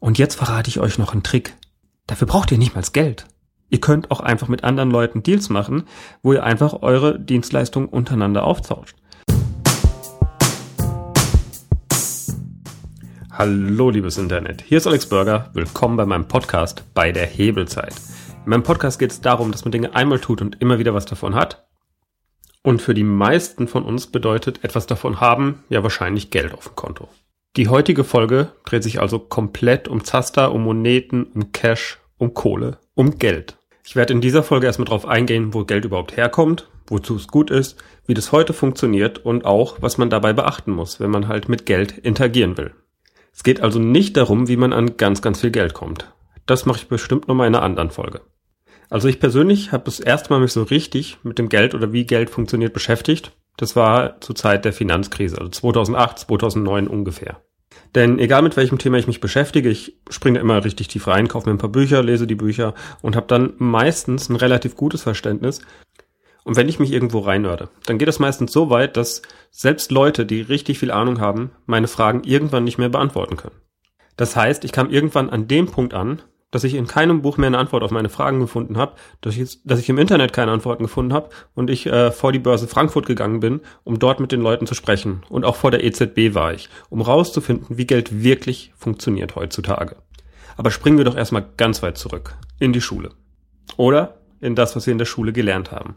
Und jetzt verrate ich euch noch einen Trick. Dafür braucht ihr nicht mal Geld. Ihr könnt auch einfach mit anderen Leuten Deals machen, wo ihr einfach eure Dienstleistungen untereinander auftauscht. Hallo liebes Internet, hier ist Alex Burger, willkommen bei meinem Podcast bei der Hebelzeit. In meinem Podcast geht es darum, dass man Dinge einmal tut und immer wieder was davon hat. Und für die meisten von uns bedeutet etwas davon haben ja wahrscheinlich Geld auf dem Konto. Die heutige Folge dreht sich also komplett um Zaster, um Moneten, um Cash, um Kohle, um Geld. Ich werde in dieser Folge erstmal drauf eingehen, wo Geld überhaupt herkommt, wozu es gut ist, wie das heute funktioniert und auch, was man dabei beachten muss, wenn man halt mit Geld interagieren will. Es geht also nicht darum, wie man an ganz, ganz viel Geld kommt. Das mache ich bestimmt nochmal in einer anderen Folge. Also ich persönlich habe das erste Mal mich so richtig mit dem Geld oder wie Geld funktioniert beschäftigt, das war zur Zeit der Finanzkrise, also 2008, 2009 ungefähr. Denn egal mit welchem Thema ich mich beschäftige, ich springe immer richtig tief rein, kaufe mir ein paar Bücher, lese die Bücher und habe dann meistens ein relativ gutes Verständnis. Und wenn ich mich irgendwo reinhörde, dann geht das meistens so weit, dass selbst Leute, die richtig viel Ahnung haben, meine Fragen irgendwann nicht mehr beantworten können. Das heißt, ich kam irgendwann an dem Punkt an, dass ich in keinem Buch mehr eine Antwort auf meine Fragen gefunden habe, dass ich, dass ich im Internet keine Antworten gefunden habe und ich äh, vor die Börse Frankfurt gegangen bin, um dort mit den Leuten zu sprechen. Und auch vor der EZB war ich, um rauszufinden, wie Geld wirklich funktioniert heutzutage. Aber springen wir doch erstmal ganz weit zurück, in die Schule. Oder in das, was wir in der Schule gelernt haben.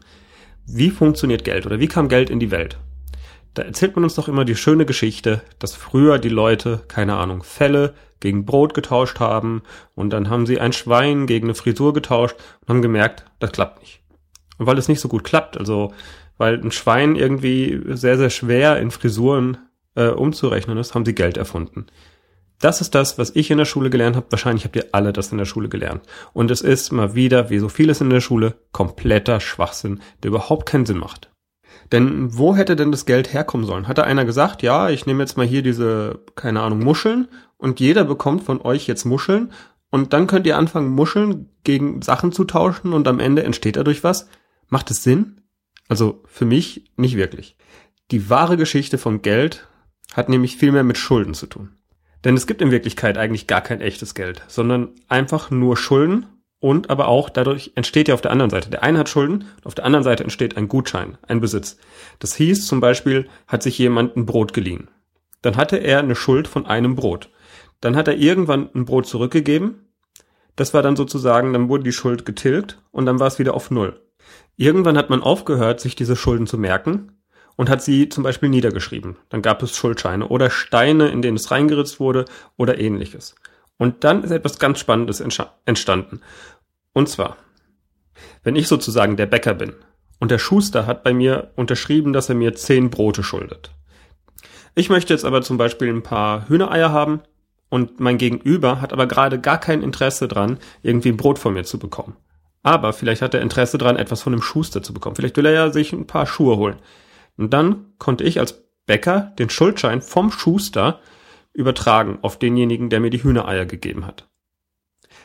Wie funktioniert Geld oder wie kam Geld in die Welt? Da erzählt man uns doch immer die schöne Geschichte, dass früher die Leute, keine Ahnung, Fälle gegen Brot getauscht haben und dann haben sie ein Schwein gegen eine Frisur getauscht und haben gemerkt, das klappt nicht. Und weil es nicht so gut klappt, also weil ein Schwein irgendwie sehr, sehr schwer in Frisuren äh, umzurechnen ist, haben sie Geld erfunden. Das ist das, was ich in der Schule gelernt habe. Wahrscheinlich habt ihr alle das in der Schule gelernt. Und es ist mal wieder, wie so vieles in der Schule, kompletter Schwachsinn, der überhaupt keinen Sinn macht. Denn wo hätte denn das Geld herkommen sollen? Hatte einer gesagt, ja, ich nehme jetzt mal hier diese, keine Ahnung, Muscheln und jeder bekommt von euch jetzt Muscheln und dann könnt ihr anfangen, Muscheln gegen Sachen zu tauschen und am Ende entsteht dadurch was? Macht es Sinn? Also für mich nicht wirklich. Die wahre Geschichte von Geld hat nämlich viel mehr mit Schulden zu tun. Denn es gibt in Wirklichkeit eigentlich gar kein echtes Geld, sondern einfach nur Schulden und aber auch dadurch entsteht ja auf der anderen Seite. Der eine hat Schulden, auf der anderen Seite entsteht ein Gutschein, ein Besitz. Das hieß zum Beispiel, hat sich jemand ein Brot geliehen. Dann hatte er eine Schuld von einem Brot. Dann hat er irgendwann ein Brot zurückgegeben. Das war dann sozusagen, dann wurde die Schuld getilgt und dann war es wieder auf Null. Irgendwann hat man aufgehört, sich diese Schulden zu merken und hat sie zum Beispiel niedergeschrieben. Dann gab es Schuldscheine oder Steine, in denen es reingeritzt wurde oder ähnliches. Und dann ist etwas ganz Spannendes entstanden. Und zwar, wenn ich sozusagen der Bäcker bin und der Schuster hat bei mir unterschrieben, dass er mir zehn Brote schuldet. Ich möchte jetzt aber zum Beispiel ein paar Hühnereier haben und mein Gegenüber hat aber gerade gar kein Interesse dran, irgendwie ein Brot von mir zu bekommen. Aber vielleicht hat er Interesse dran, etwas von einem Schuster zu bekommen. Vielleicht will er ja sich ein paar Schuhe holen. Und dann konnte ich als Bäcker den Schuldschein vom Schuster übertragen auf denjenigen, der mir die Hühnereier gegeben hat.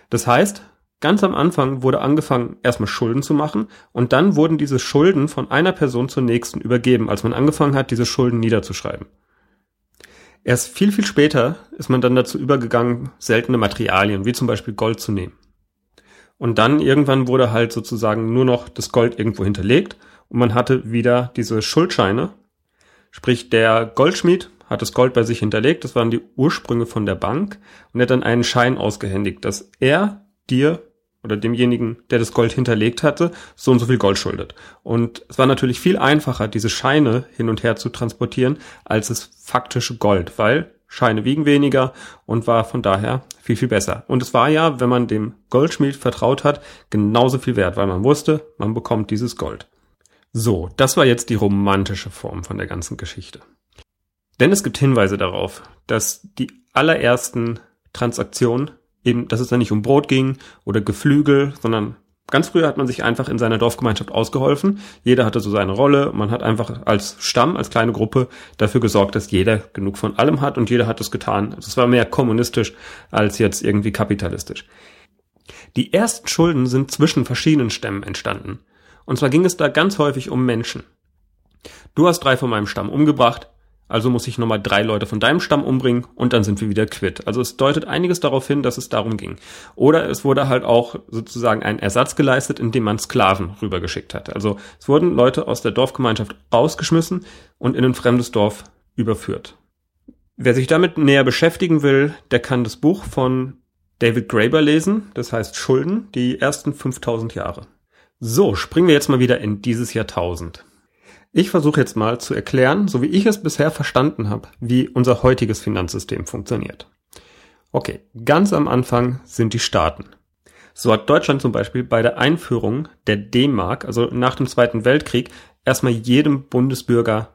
Das heißt, ganz am Anfang wurde angefangen, erstmal Schulden zu machen und dann wurden diese Schulden von einer Person zur nächsten übergeben, als man angefangen hat, diese Schulden niederzuschreiben. Erst viel, viel später ist man dann dazu übergegangen, seltene Materialien, wie zum Beispiel Gold zu nehmen. Und dann irgendwann wurde halt sozusagen nur noch das Gold irgendwo hinterlegt und man hatte wieder diese Schuldscheine. Sprich, der Goldschmied hat das Gold bei sich hinterlegt, das waren die Ursprünge von der Bank und er hat dann einen Schein ausgehändigt, dass er dir oder demjenigen, der das Gold hinterlegt hatte, so und so viel Gold schuldet. Und es war natürlich viel einfacher, diese Scheine hin und her zu transportieren, als das faktische Gold, weil Scheine wiegen weniger und war von daher viel, viel besser. Und es war ja, wenn man dem Goldschmied vertraut hat, genauso viel wert, weil man wusste, man bekommt dieses Gold. So, das war jetzt die romantische Form von der ganzen Geschichte. Denn es gibt Hinweise darauf, dass die allerersten Transaktionen eben, dass es da nicht um Brot ging oder Geflügel, sondern ganz früher hat man sich einfach in seiner Dorfgemeinschaft ausgeholfen. Jeder hatte so seine Rolle. Man hat einfach als Stamm, als kleine Gruppe dafür gesorgt, dass jeder genug von allem hat und jeder hat es getan. Es war mehr kommunistisch als jetzt irgendwie kapitalistisch. Die ersten Schulden sind zwischen verschiedenen Stämmen entstanden. Und zwar ging es da ganz häufig um Menschen. Du hast drei von meinem Stamm umgebracht, Also muss ich nochmal drei Leute von deinem Stamm umbringen und dann sind wir wieder quitt. Also es deutet einiges darauf hin, dass es darum ging. Oder es wurde halt auch sozusagen ein Ersatz geleistet, indem man Sklaven rübergeschickt hat. Also es wurden Leute aus der Dorfgemeinschaft rausgeschmissen und in ein fremdes Dorf überführt. Wer sich damit näher beschäftigen will, der kann das Buch von David Graeber lesen, das heißt Schulden, die ersten 5000 Jahre. So, springen wir jetzt mal wieder in dieses Jahrtausend. Ich versuche jetzt mal zu erklären, so wie ich es bisher verstanden habe, wie unser heutiges Finanzsystem funktioniert. Okay, ganz am Anfang sind die Staaten. So hat Deutschland zum Beispiel bei der Einführung der D-Mark, also nach dem Zweiten Weltkrieg, erstmal jedem Bundesbürger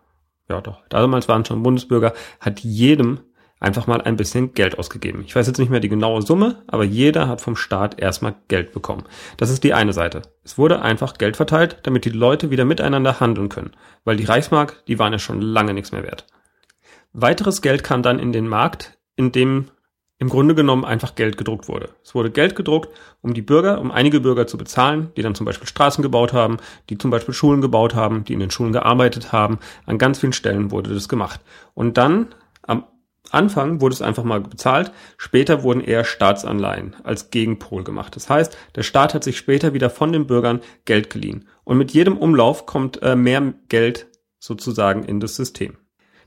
ja doch, damals waren schon Bundesbürger, hat jedem einfach mal ein bisschen Geld ausgegeben. Ich weiß jetzt nicht mehr die genaue Summe, aber jeder hat vom Staat erstmal Geld bekommen. Das ist die eine Seite. Es wurde einfach Geld verteilt, damit die Leute wieder miteinander handeln können, weil die Reichsmark, die waren ja schon lange nichts mehr wert. Weiteres Geld kam dann in den Markt, in dem im Grunde genommen einfach Geld gedruckt wurde. Es wurde Geld gedruckt, um die Bürger, um einige Bürger zu bezahlen, die dann zum Beispiel Straßen gebaut haben, die zum Beispiel Schulen gebaut haben, die in den Schulen gearbeitet haben. An ganz vielen Stellen wurde das gemacht. Und dann Anfang wurde es einfach mal bezahlt, später wurden eher Staatsanleihen als Gegenpol gemacht. Das heißt, der Staat hat sich später wieder von den Bürgern Geld geliehen. Und mit jedem Umlauf kommt äh, mehr Geld sozusagen in das System.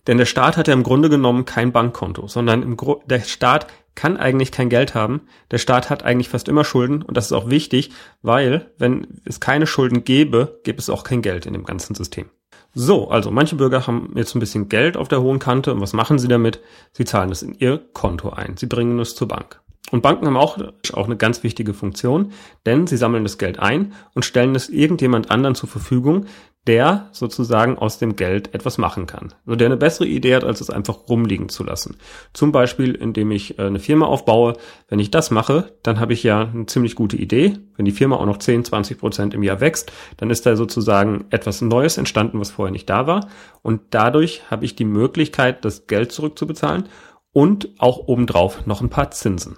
Denn der Staat hat ja im Grunde genommen kein Bankkonto, sondern der Staat kann eigentlich kein Geld haben. Der Staat hat eigentlich fast immer Schulden und das ist auch wichtig, weil wenn es keine Schulden gäbe, gäbe es auch kein Geld in dem ganzen System. So, also manche Bürger haben jetzt ein bisschen Geld auf der hohen Kante und was machen sie damit? Sie zahlen es in ihr Konto ein. Sie bringen es zur Bank. Und Banken haben auch, auch eine ganz wichtige Funktion, denn sie sammeln das Geld ein und stellen es irgendjemand anderen zur Verfügung, der sozusagen aus dem Geld etwas machen kann. Also der eine bessere Idee hat, als es einfach rumliegen zu lassen. Zum Beispiel, indem ich äh, eine Firma aufbaue. Wenn ich das mache, dann habe ich ja eine ziemlich gute Idee. Wenn die Firma auch noch 10, 20 Prozent im Jahr wächst, dann ist da sozusagen etwas Neues entstanden, was vorher nicht da war. Und dadurch habe ich die Möglichkeit, das Geld zurückzubezahlen und auch obendrauf noch ein paar Zinsen.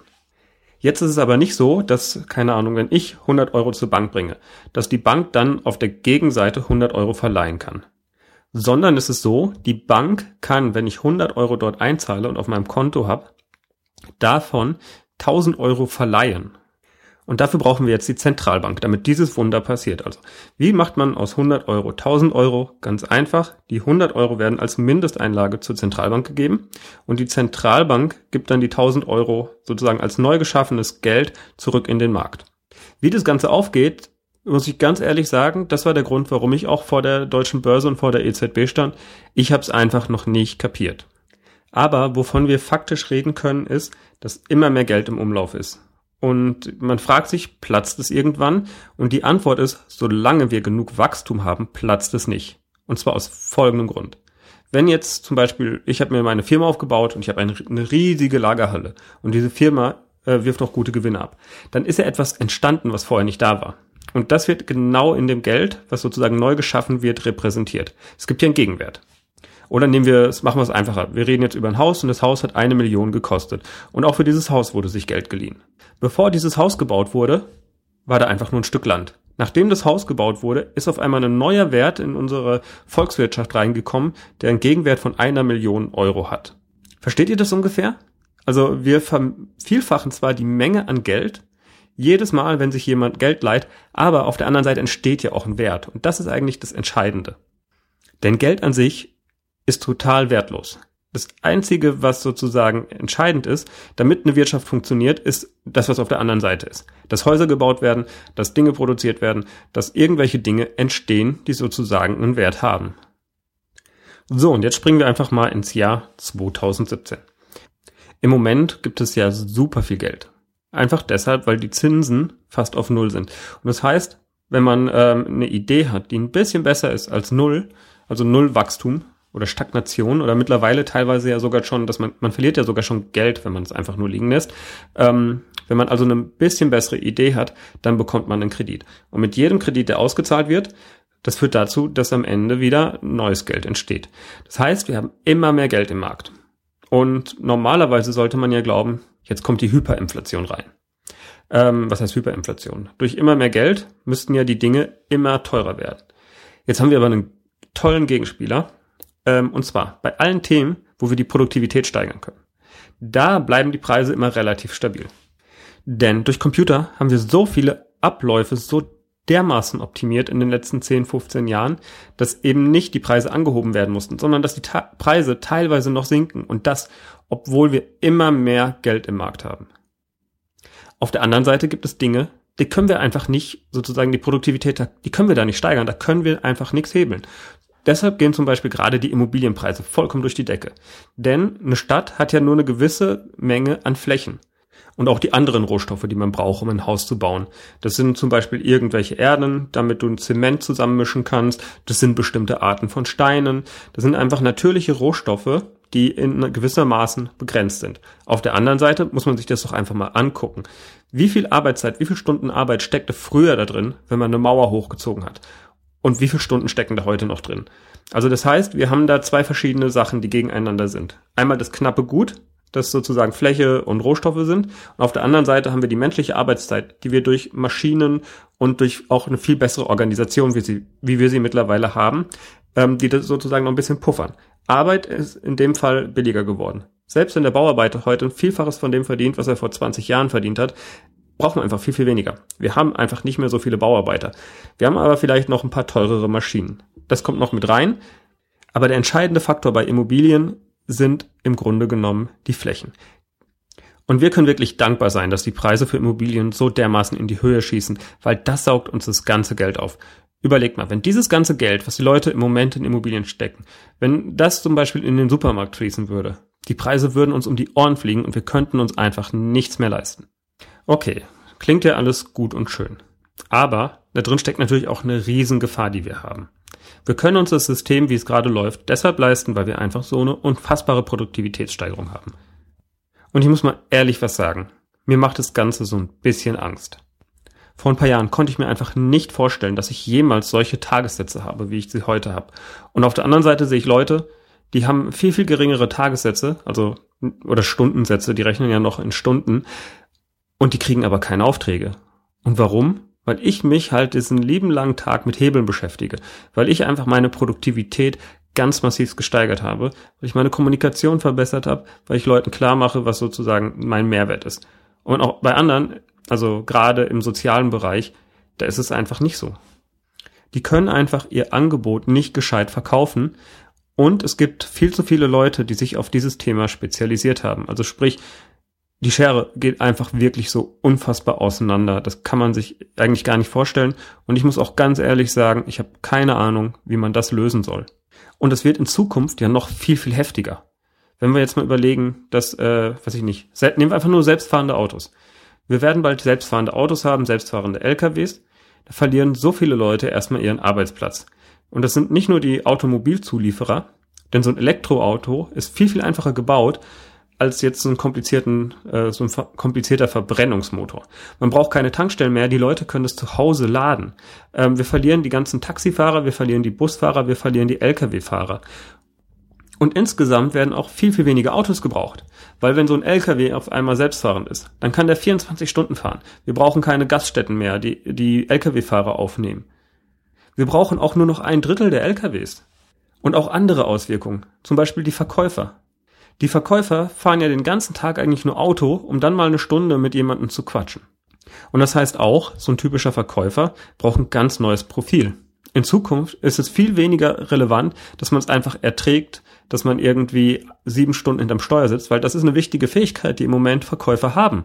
Jetzt ist es aber nicht so, dass, keine Ahnung, wenn ich 100 Euro zur Bank bringe, dass die Bank dann auf der Gegenseite 100 Euro verleihen kann. Sondern es ist so, die Bank kann, wenn ich 100 Euro dort einzahle und auf meinem Konto habe, davon 1000 Euro verleihen. Und dafür brauchen wir jetzt die Zentralbank, damit dieses Wunder passiert. Also, wie macht man aus 100 Euro 1000 Euro? Ganz einfach. Die 100 Euro werden als Mindesteinlage zur Zentralbank gegeben und die Zentralbank gibt dann die 1000 Euro sozusagen als neu geschaffenes Geld zurück in den Markt. Wie das Ganze aufgeht, muss ich ganz ehrlich sagen, das war der Grund, warum ich auch vor der deutschen Börse und vor der EZB stand. Ich habe es einfach noch nicht kapiert. Aber wovon wir faktisch reden können, ist, dass immer mehr Geld im Umlauf ist. Und man fragt sich, platzt es irgendwann? Und die Antwort ist, solange wir genug Wachstum haben, platzt es nicht. Und zwar aus folgendem Grund. Wenn jetzt zum Beispiel, ich habe mir meine Firma aufgebaut und ich habe eine, eine, riesige Lagerhalle und diese Firma äh, wirft auch gute Gewinne ab, dann ist ja etwas entstanden, was vorher nicht da war. Und das wird genau in dem Geld, was sozusagen neu geschaffen wird, repräsentiert. Es gibt hier einen Gegenwert. Oder nehmen wir machen wir es einfacher. Wir reden jetzt über ein Haus und das Haus hat eine Million gekostet. Und auch für dieses Haus wurde sich Geld geliehen. Bevor dieses Haus gebaut wurde, war da einfach nur ein Stück Land. Nachdem das Haus gebaut wurde, ist auf einmal ein neuer Wert in unsere Volkswirtschaft reingekommen, der einen Gegenwert von einer Million Euro hat. Versteht ihr das ungefähr? Also wir vervielfachen zwar die Menge an Geld, jedes Mal, wenn sich jemand Geld leiht, aber auf der anderen Seite entsteht ja auch ein Wert. Und das ist eigentlich das Entscheidende. Denn Geld an sich ist total wertlos. Das Einzige, was sozusagen entscheidend ist, damit eine Wirtschaft funktioniert, ist das, was auf der anderen Seite ist. Dass Häuser gebaut werden, dass Dinge produziert werden, dass irgendwelche Dinge entstehen, die sozusagen einen Wert haben. So, und jetzt springen wir einfach mal ins Jahr 2017. Im Moment gibt es ja super viel Geld. Einfach deshalb, weil die Zinsen fast auf Null sind. Und das heißt, wenn man ähm, eine Idee hat, die ein bisschen besser ist als Null, also Null Wachstum, oder Stagnation oder mittlerweile teilweise ja sogar schon, dass man, man verliert ja sogar schon Geld, wenn man es einfach nur liegen lässt. Ähm, wenn man also eine bisschen bessere Idee hat, dann bekommt man einen Kredit. Und mit jedem Kredit, der ausgezahlt wird, das führt dazu, dass am Ende wieder neues Geld entsteht. Das heißt, wir haben immer mehr Geld im Markt. Und normalerweise sollte man ja glauben, jetzt kommt die Hyperinflation rein. Ähm, was heißt Hyperinflation? Durch immer mehr Geld müssten ja die Dinge immer teurer werden. Jetzt haben wir aber einen tollen Gegenspieler, Ähm, und zwar bei allen Themen, wo wir die Produktivität steigern können. Da bleiben die Preise immer relativ stabil. Denn durch Computer haben wir so viele Abläufe so dermaßen optimiert in den letzten 10, 15 Jahren, dass eben nicht die Preise angehoben werden mussten, sondern dass die Ta Preise teilweise noch sinken und das, obwohl wir immer mehr Geld im Markt haben. Auf der anderen Seite gibt es Dinge, die können wir einfach nicht, sozusagen die Produktivität, die können wir da nicht steigern, da können wir einfach nichts hebeln. Deshalb gehen zum Beispiel gerade die Immobilienpreise vollkommen durch die Decke. Denn eine Stadt hat ja nur eine gewisse Menge an Flächen. Und auch die anderen Rohstoffe, die man braucht, um ein Haus zu bauen. Das sind zum Beispiel irgendwelche Erden, damit du ein Zement zusammenmischen kannst. Das sind bestimmte Arten von Steinen. Das sind einfach natürliche Rohstoffe, die in gewissermaßen begrenzt sind. Auf der anderen Seite muss man sich das doch einfach mal angucken. Wie viel Arbeitszeit, wie viele Stunden Arbeit steckte früher da drin, wenn man eine Mauer hochgezogen hat? Und wie viele Stunden stecken da heute noch drin? Also das heißt, wir haben da zwei verschiedene Sachen, die gegeneinander sind. Einmal das knappe Gut, das sozusagen Fläche und Rohstoffe sind. Und auf der anderen Seite haben wir die menschliche Arbeitszeit, die wir durch Maschinen und durch auch eine viel bessere Organisation, wie, sie, wie wir sie mittlerweile haben, ähm, die das sozusagen noch ein bisschen puffern. Arbeit ist in dem Fall billiger geworden. Selbst wenn der Bauarbeiter heute ein Vielfaches von dem verdient, was er vor 20 Jahren verdient hat, brauchen wir einfach viel, viel weniger. Wir haben einfach nicht mehr so viele Bauarbeiter. Wir haben aber vielleicht noch ein paar teurere Maschinen. Das kommt noch mit rein. Aber der entscheidende Faktor bei Immobilien sind im Grunde genommen die Flächen. Und wir können wirklich dankbar sein, dass die Preise für Immobilien so dermaßen in die Höhe schießen, weil das saugt uns das ganze Geld auf. Überlegt mal, wenn dieses ganze Geld, was die Leute im Moment in Immobilien stecken, wenn das zum Beispiel in den Supermarkt fließen würde, die Preise würden uns um die Ohren fliegen und wir könnten uns einfach nichts mehr leisten. Okay, klingt ja alles gut und schön. Aber da drin steckt natürlich auch eine Riesengefahr, die wir haben. Wir können uns das System, wie es gerade läuft, deshalb leisten, weil wir einfach so eine unfassbare Produktivitätssteigerung haben. Und ich muss mal ehrlich was sagen. Mir macht das Ganze so ein bisschen Angst. Vor ein paar Jahren konnte ich mir einfach nicht vorstellen, dass ich jemals solche Tagessätze habe, wie ich sie heute habe. Und auf der anderen Seite sehe ich Leute, die haben viel, viel geringere Tagessätze, also oder Stundensätze, die rechnen ja noch in Stunden, und die kriegen aber keine Aufträge. Und warum? Weil ich mich halt diesen lieben langen Tag mit Hebeln beschäftige, weil ich einfach meine Produktivität ganz massiv gesteigert habe, weil ich meine Kommunikation verbessert habe, weil ich Leuten klar mache, was sozusagen mein Mehrwert ist. Und auch bei anderen also gerade im sozialen Bereich, da ist es einfach nicht so. Die können einfach ihr Angebot nicht gescheit verkaufen und es gibt viel zu viele Leute, die sich auf dieses Thema spezialisiert haben. Also sprich, die Schere geht einfach wirklich so unfassbar auseinander. Das kann man sich eigentlich gar nicht vorstellen. Und ich muss auch ganz ehrlich sagen, ich habe keine Ahnung, wie man das lösen soll. Und es wird in Zukunft ja noch viel, viel heftiger. Wenn wir jetzt mal überlegen, dass, äh, weiß ich nicht, nehmen wir einfach nur selbstfahrende Autos. Wir werden bald selbstfahrende Autos haben, selbstfahrende LKWs. Da verlieren so viele Leute erstmal ihren Arbeitsplatz. Und das sind nicht nur die Automobilzulieferer, denn so ein Elektroauto ist viel, viel einfacher gebaut als jetzt so ein komplizierten, äh, so ein komplizierter Verbrennungsmotor. Man braucht keine Tankstellen mehr, die Leute können das zu Hause laden. Ähm, wir verlieren die ganzen Taxifahrer, wir verlieren die Busfahrer, wir verlieren die Lkw-Fahrer. Und insgesamt werden auch viel, viel weniger Autos gebraucht. Weil wenn so ein LKW auf einmal selbstfahrend ist, dann kann der 24 Stunden fahren. Wir brauchen keine Gaststätten mehr, die die Lkw-Fahrer aufnehmen. Wir brauchen auch nur noch ein Drittel der LKWs. Und auch andere Auswirkungen. Zum Beispiel die Verkäufer. Die Verkäufer fahren ja den ganzen Tag eigentlich nur Auto, um dann mal eine Stunde mit jemandem zu quatschen. Und das heißt auch, so ein typischer Verkäufer braucht ein ganz neues Profil. In Zukunft ist es viel weniger relevant, dass man es einfach erträgt, dass man irgendwie sieben Stunden hinterm Steuer sitzt, weil das ist eine wichtige Fähigkeit, die im Moment Verkäufer haben.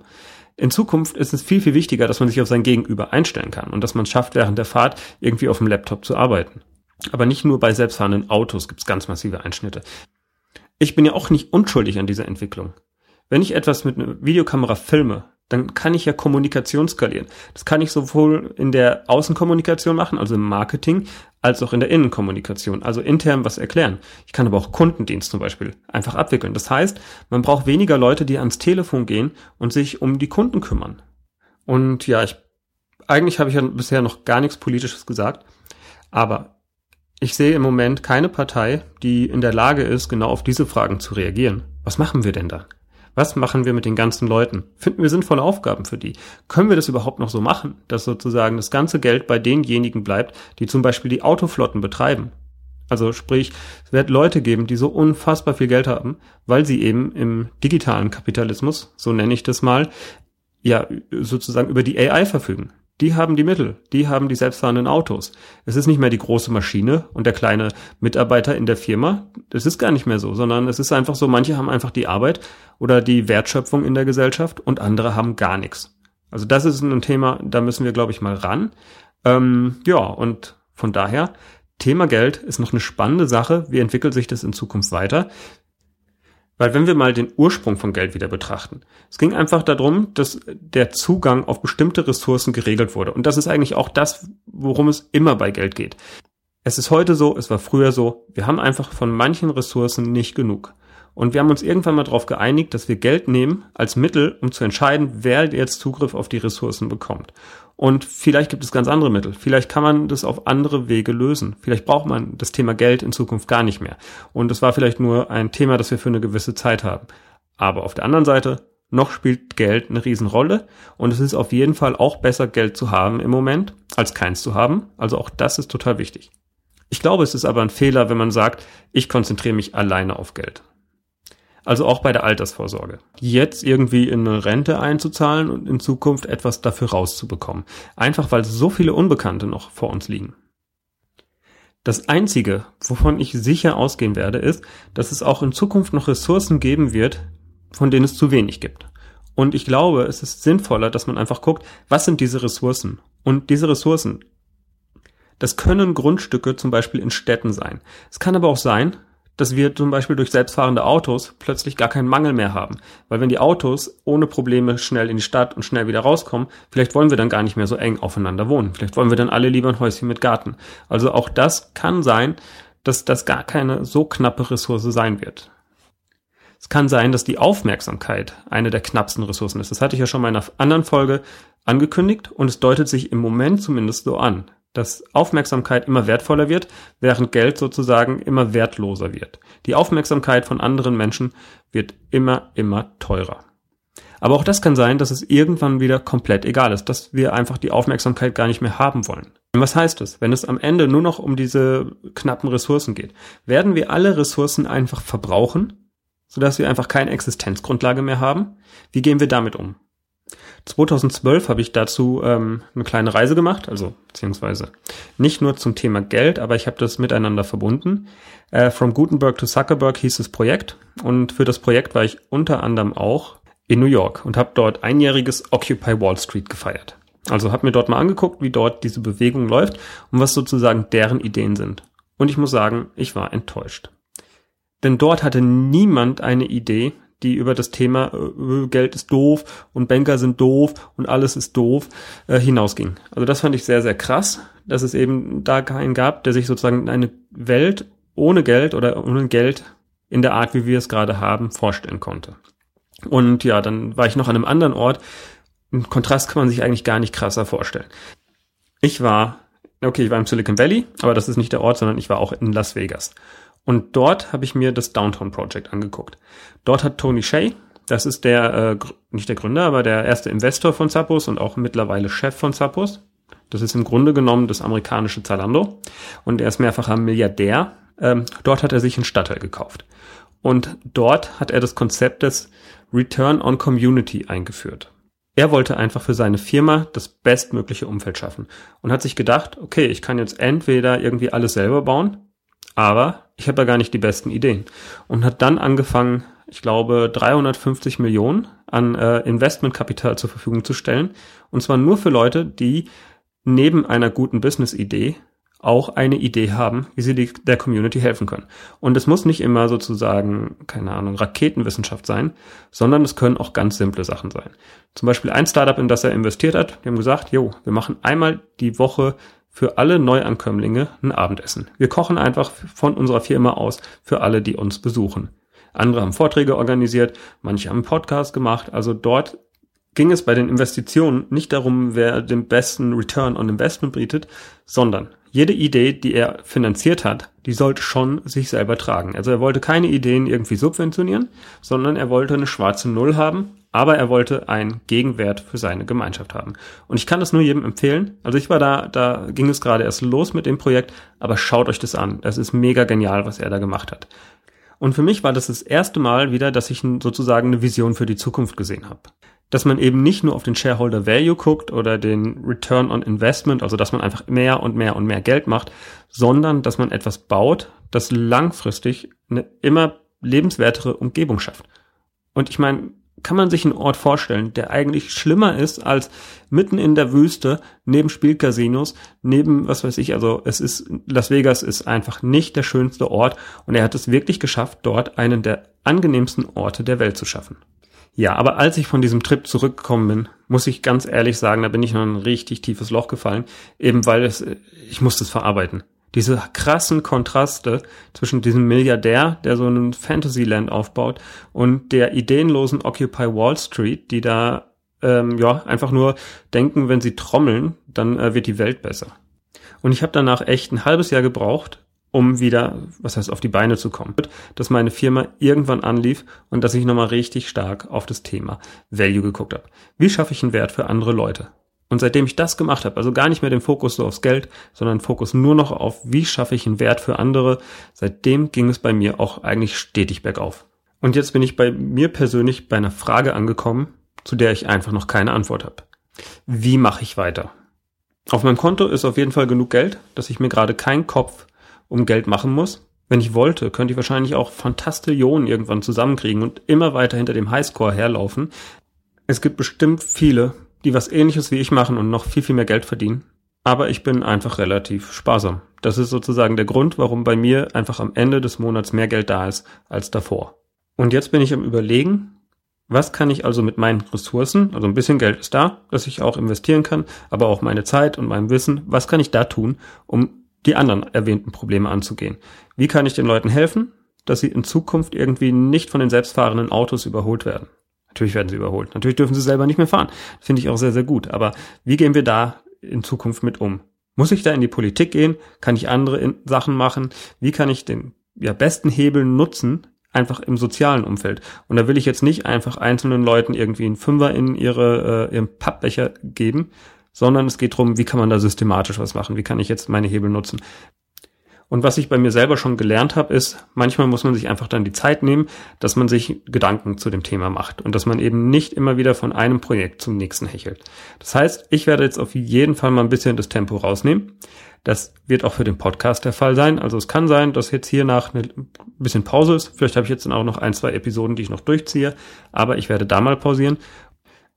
In Zukunft ist es viel, viel wichtiger, dass man sich auf sein Gegenüber einstellen kann und dass man schafft, während der Fahrt irgendwie auf dem Laptop zu arbeiten. Aber nicht nur bei selbstfahrenden Autos gibt es ganz massive Einschnitte. Ich bin ja auch nicht unschuldig an dieser Entwicklung. Wenn ich etwas mit einer Videokamera filme, dann kann ich ja Kommunikation skalieren. Das kann ich sowohl in der Außenkommunikation machen, also im Marketing, als auch in der Innenkommunikation, also intern was erklären. Ich kann aber auch Kundendienst zum Beispiel einfach abwickeln. Das heißt, man braucht weniger Leute, die ans Telefon gehen und sich um die Kunden kümmern. Und ja, ich, eigentlich habe ich ja bisher noch gar nichts Politisches gesagt, aber ich sehe im Moment keine Partei, die in der Lage ist, genau auf diese Fragen zu reagieren. Was machen wir denn da? Was machen wir mit den ganzen Leuten? Finden wir sinnvolle Aufgaben für die? Können wir das überhaupt noch so machen, dass sozusagen das ganze Geld bei denjenigen bleibt, die zum Beispiel die Autoflotten betreiben? Also sprich, es wird Leute geben, die so unfassbar viel Geld haben, weil sie eben im digitalen Kapitalismus, so nenne ich das mal, ja sozusagen über die AI verfügen. Die haben die Mittel, die haben die selbstfahrenden Autos. Es ist nicht mehr die große Maschine und der kleine Mitarbeiter in der Firma. Das ist gar nicht mehr so, sondern es ist einfach so, manche haben einfach die Arbeit oder die Wertschöpfung in der Gesellschaft und andere haben gar nichts. Also das ist ein Thema, da müssen wir, glaube ich, mal ran. Ähm, ja, und von daher, Thema Geld ist noch eine spannende Sache. Wie entwickelt sich das in Zukunft weiter? Weil wenn wir mal den Ursprung von Geld wieder betrachten, es ging einfach darum, dass der Zugang auf bestimmte Ressourcen geregelt wurde. Und das ist eigentlich auch das, worum es immer bei Geld geht. Es ist heute so, es war früher so, wir haben einfach von manchen Ressourcen nicht genug. Und wir haben uns irgendwann mal darauf geeinigt, dass wir Geld nehmen als Mittel, um zu entscheiden, wer jetzt Zugriff auf die Ressourcen bekommt. Und vielleicht gibt es ganz andere Mittel. Vielleicht kann man das auf andere Wege lösen. Vielleicht braucht man das Thema Geld in Zukunft gar nicht mehr. Und es war vielleicht nur ein Thema, das wir für eine gewisse Zeit haben. Aber auf der anderen Seite, noch spielt Geld eine Riesenrolle. Und es ist auf jeden Fall auch besser, Geld zu haben im Moment, als keins zu haben. Also auch das ist total wichtig. Ich glaube, es ist aber ein Fehler, wenn man sagt, ich konzentriere mich alleine auf Geld. Also auch bei der Altersvorsorge. Jetzt irgendwie in eine Rente einzuzahlen und in Zukunft etwas dafür rauszubekommen. Einfach weil so viele Unbekannte noch vor uns liegen. Das Einzige, wovon ich sicher ausgehen werde, ist, dass es auch in Zukunft noch Ressourcen geben wird, von denen es zu wenig gibt. Und ich glaube, es ist sinnvoller, dass man einfach guckt, was sind diese Ressourcen? Und diese Ressourcen, das können Grundstücke zum Beispiel in Städten sein. Es kann aber auch sein, dass wir zum Beispiel durch selbstfahrende Autos plötzlich gar keinen Mangel mehr haben. Weil wenn die Autos ohne Probleme schnell in die Stadt und schnell wieder rauskommen, vielleicht wollen wir dann gar nicht mehr so eng aufeinander wohnen. Vielleicht wollen wir dann alle lieber ein Häuschen mit Garten. Also auch das kann sein, dass das gar keine so knappe Ressource sein wird. Es kann sein, dass die Aufmerksamkeit eine der knappsten Ressourcen ist. Das hatte ich ja schon mal in einer anderen Folge angekündigt und es deutet sich im Moment zumindest so an dass Aufmerksamkeit immer wertvoller wird, während Geld sozusagen immer wertloser wird. Die Aufmerksamkeit von anderen Menschen wird immer, immer teurer. Aber auch das kann sein, dass es irgendwann wieder komplett egal ist, dass wir einfach die Aufmerksamkeit gar nicht mehr haben wollen. Was heißt es? Wenn es am Ende nur noch um diese knappen Ressourcen geht, werden wir alle Ressourcen einfach verbrauchen, sodass wir einfach keine Existenzgrundlage mehr haben? Wie gehen wir damit um? 2012 habe ich dazu ähm, eine kleine Reise gemacht, also beziehungsweise nicht nur zum Thema Geld, aber ich habe das miteinander verbunden. Äh, From Gutenberg to Zuckerberg hieß das Projekt und für das Projekt war ich unter anderem auch in New York und habe dort einjähriges Occupy Wall Street gefeiert. Also habe mir dort mal angeguckt, wie dort diese Bewegung läuft und was sozusagen deren Ideen sind. Und ich muss sagen, ich war enttäuscht. Denn dort hatte niemand eine Idee, die über das Thema äh, Geld ist doof und Banker sind doof und alles ist doof äh, hinausging. Also das fand ich sehr, sehr krass, dass es eben da keinen gab, der sich sozusagen eine Welt ohne Geld oder ohne Geld in der Art, wie wir es gerade haben, vorstellen konnte. Und ja, dann war ich noch an einem anderen Ort. Ein Kontrast kann man sich eigentlich gar nicht krasser vorstellen. Ich war, okay, ich war im Silicon Valley, aber das ist nicht der Ort, sondern ich war auch in Las Vegas. Und dort habe ich mir das Downtown Project angeguckt. Dort hat Tony Shea, das ist der, äh, nicht der Gründer, aber der erste Investor von Zappos und auch mittlerweile Chef von Zappos. Das ist im Grunde genommen das amerikanische Zalando. Und er ist mehrfacher Milliardär. Ähm, dort hat er sich einen Stadtteil gekauft. Und dort hat er das Konzept des Return on Community eingeführt. Er wollte einfach für seine Firma das bestmögliche Umfeld schaffen und hat sich gedacht, okay, ich kann jetzt entweder irgendwie alles selber bauen aber ich habe ja gar nicht die besten Ideen. Und hat dann angefangen, ich glaube, 350 Millionen an äh, Investmentkapital zur Verfügung zu stellen. Und zwar nur für Leute, die neben einer guten Business-Idee auch eine Idee haben, wie sie die, der Community helfen können. Und es muss nicht immer sozusagen, keine Ahnung, Raketenwissenschaft sein, sondern es können auch ganz simple Sachen sein. Zum Beispiel ein Startup, in das er investiert hat, die haben gesagt, jo, wir machen einmal die Woche für alle Neuankömmlinge ein Abendessen. Wir kochen einfach von unserer Firma aus für alle, die uns besuchen. Andere haben Vorträge organisiert, manche haben einen Podcast gemacht. Also dort ging es bei den Investitionen nicht darum, wer den besten Return on Investment bietet, sondern jede Idee, die er finanziert hat, die sollte schon sich selber tragen. Also er wollte keine Ideen irgendwie subventionieren, sondern er wollte eine schwarze Null haben aber er wollte einen Gegenwert für seine Gemeinschaft haben. Und ich kann das nur jedem empfehlen. Also ich war da, da ging es gerade erst los mit dem Projekt, aber schaut euch das an. Das ist mega genial, was er da gemacht hat. Und für mich war das das erste Mal wieder, dass ich sozusagen eine Vision für die Zukunft gesehen habe. Dass man eben nicht nur auf den Shareholder Value guckt oder den Return on Investment, also dass man einfach mehr und mehr und mehr Geld macht, sondern dass man etwas baut, das langfristig eine immer lebenswertere Umgebung schafft. Und ich meine, kann man sich einen Ort vorstellen, der eigentlich schlimmer ist als mitten in der Wüste, neben Spielcasinos, neben, was weiß ich, also es ist, Las Vegas ist einfach nicht der schönste Ort und er hat es wirklich geschafft, dort einen der angenehmsten Orte der Welt zu schaffen. Ja, aber als ich von diesem Trip zurückgekommen bin, muss ich ganz ehrlich sagen, da bin ich noch ein richtig tiefes Loch gefallen, eben weil es, ich musste es verarbeiten diese krassen Kontraste zwischen diesem Milliardär, der so einen Fantasyland aufbaut, und der ideenlosen Occupy Wall Street, die da ähm, ja einfach nur denken, wenn sie trommeln, dann äh, wird die Welt besser. Und ich habe danach echt ein halbes Jahr gebraucht, um wieder, was heißt, auf die Beine zu kommen. Dass meine Firma irgendwann anlief und dass ich nochmal richtig stark auf das Thema Value geguckt habe. Wie schaffe ich einen Wert für andere Leute? Und seitdem ich das gemacht habe, also gar nicht mehr den Fokus so aufs Geld, sondern Fokus nur noch auf, wie schaffe ich einen Wert für andere, seitdem ging es bei mir auch eigentlich stetig bergauf. Und jetzt bin ich bei mir persönlich bei einer Frage angekommen, zu der ich einfach noch keine Antwort habe. Wie mache ich weiter? Auf meinem Konto ist auf jeden Fall genug Geld, dass ich mir gerade keinen Kopf um Geld machen muss. Wenn ich wollte, könnte ich wahrscheinlich auch Fantastillionen irgendwann zusammenkriegen und immer weiter hinter dem Highscore herlaufen. Es gibt bestimmt viele, die was ähnliches wie ich machen und noch viel, viel mehr Geld verdienen. Aber ich bin einfach relativ sparsam. Das ist sozusagen der Grund, warum bei mir einfach am Ende des Monats mehr Geld da ist als davor. Und jetzt bin ich am Überlegen, was kann ich also mit meinen Ressourcen, also ein bisschen Geld ist da, dass ich auch investieren kann, aber auch meine Zeit und mein Wissen, was kann ich da tun, um die anderen erwähnten Probleme anzugehen? Wie kann ich den Leuten helfen, dass sie in Zukunft irgendwie nicht von den selbstfahrenden Autos überholt werden? Natürlich werden sie überholt. Natürlich dürfen sie selber nicht mehr fahren. Finde ich auch sehr, sehr gut. Aber wie gehen wir da in Zukunft mit um? Muss ich da in die Politik gehen? Kann ich andere Sachen machen? Wie kann ich den ja, besten Hebel nutzen, einfach im sozialen Umfeld? Und da will ich jetzt nicht einfach einzelnen Leuten irgendwie einen Fünfer in ihre, äh, ihren Pappbecher geben, sondern es geht darum, wie kann man da systematisch was machen? Wie kann ich jetzt meine Hebel nutzen? Und was ich bei mir selber schon gelernt habe, ist, manchmal muss man sich einfach dann die Zeit nehmen, dass man sich Gedanken zu dem Thema macht und dass man eben nicht immer wieder von einem Projekt zum nächsten hechelt. Das heißt, ich werde jetzt auf jeden Fall mal ein bisschen das Tempo rausnehmen. Das wird auch für den Podcast der Fall sein. Also es kann sein, dass jetzt hier nach ein bisschen Pause ist. Vielleicht habe ich jetzt dann auch noch ein, zwei Episoden, die ich noch durchziehe. Aber ich werde da mal pausieren.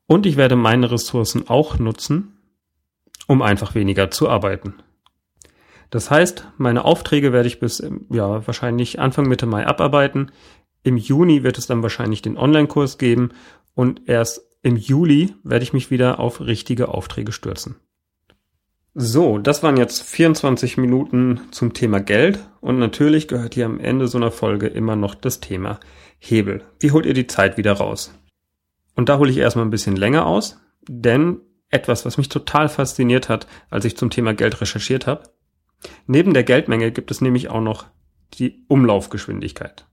Und ich werde meine Ressourcen auch nutzen, um einfach weniger zu arbeiten. Das heißt, meine Aufträge werde ich bis ja wahrscheinlich Anfang Mitte Mai abarbeiten. Im Juni wird es dann wahrscheinlich den Online-Kurs geben und erst im Juli werde ich mich wieder auf richtige Aufträge stürzen. So, das waren jetzt 24 Minuten zum Thema Geld und natürlich gehört hier am Ende so einer Folge immer noch das Thema Hebel. Wie holt ihr die Zeit wieder raus? Und da hole ich erstmal ein bisschen länger aus, denn etwas, was mich total fasziniert hat, als ich zum Thema Geld recherchiert habe, Neben der Geldmenge gibt es nämlich auch noch die Umlaufgeschwindigkeit.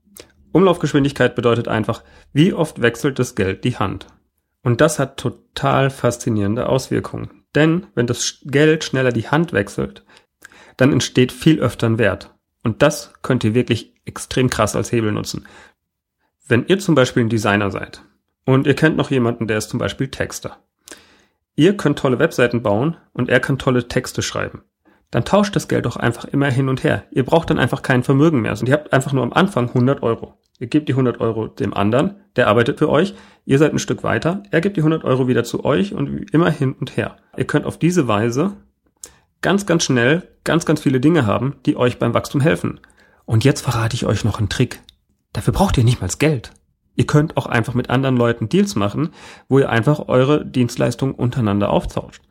Umlaufgeschwindigkeit bedeutet einfach, wie oft wechselt das Geld die Hand. Und das hat total faszinierende Auswirkungen. Denn wenn das Geld schneller die Hand wechselt, dann entsteht viel öfter ein Wert. Und das könnt ihr wirklich extrem krass als Hebel nutzen. Wenn ihr zum Beispiel ein Designer seid und ihr kennt noch jemanden, der ist zum Beispiel Texter. Ihr könnt tolle Webseiten bauen und er kann tolle Texte schreiben dann tauscht das Geld doch einfach immer hin und her. Ihr braucht dann einfach kein Vermögen mehr. Und ihr habt einfach nur am Anfang 100 Euro. Ihr gebt die 100 Euro dem anderen, der arbeitet für euch. Ihr seid ein Stück weiter. Er gibt die 100 Euro wieder zu euch und immer hin und her. Ihr könnt auf diese Weise ganz, ganz schnell ganz, ganz viele Dinge haben, die euch beim Wachstum helfen. Und jetzt verrate ich euch noch einen Trick. Dafür braucht ihr nicht mal Geld. Ihr könnt auch einfach mit anderen Leuten Deals machen, wo ihr einfach eure Dienstleistungen untereinander auftauscht.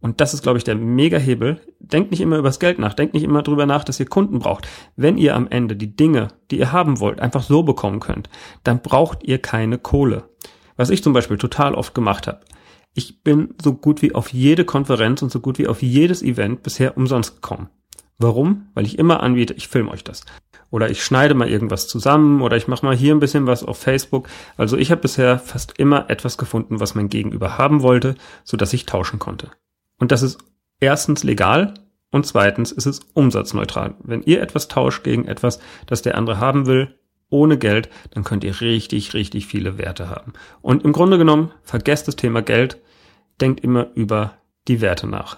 Und das ist, glaube ich, der Mega-Hebel. Denkt nicht immer übers Geld nach. Denkt nicht immer drüber nach, dass ihr Kunden braucht. Wenn ihr am Ende die Dinge, die ihr haben wollt, einfach so bekommen könnt, dann braucht ihr keine Kohle. Was ich zum Beispiel total oft gemacht habe. Ich bin so gut wie auf jede Konferenz und so gut wie auf jedes Event bisher umsonst gekommen. Warum? Weil ich immer anbiete, ich filme euch das. Oder ich schneide mal irgendwas zusammen oder ich mache mal hier ein bisschen was auf Facebook. Also ich habe bisher fast immer etwas gefunden, was mein Gegenüber haben wollte, so dass ich tauschen konnte. Und das ist erstens legal und zweitens ist es umsatzneutral. Wenn ihr etwas tauscht gegen etwas, das der andere haben will, ohne Geld, dann könnt ihr richtig, richtig viele Werte haben. Und im Grunde genommen, vergesst das Thema Geld, denkt immer über die Werte nach.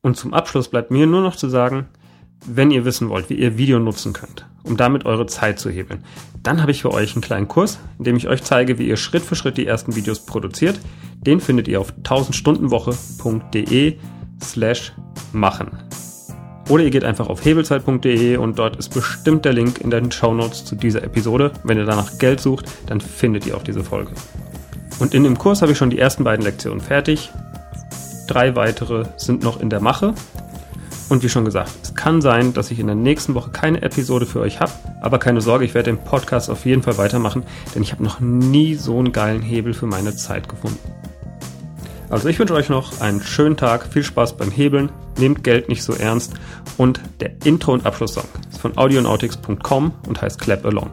Und zum Abschluss bleibt mir nur noch zu sagen, wenn ihr wissen wollt, wie ihr Video nutzen könnt, um damit eure Zeit zu hebeln, dann habe ich für euch einen kleinen Kurs, in dem ich euch zeige, wie ihr Schritt für Schritt die ersten Videos produziert. Den findet ihr auf 1000stundenwoche.de slash machen. Oder ihr geht einfach auf hebelzeit.de und dort ist bestimmt der Link in den Show Notes zu dieser Episode. Wenn ihr danach Geld sucht, dann findet ihr auch diese Folge. Und in dem Kurs habe ich schon die ersten beiden Lektionen fertig. Drei weitere sind noch in der Mache. Und wie schon gesagt, es kann sein, dass ich in der nächsten Woche keine Episode für euch habe. Aber keine Sorge, ich werde den Podcast auf jeden Fall weitermachen, denn ich habe noch nie so einen geilen Hebel für meine Zeit gefunden. Also ich wünsche euch noch einen schönen Tag, viel Spaß beim Hebeln, nehmt Geld nicht so ernst und der Intro- und Abschlusssong ist von audionautics.com und heißt Clap Along.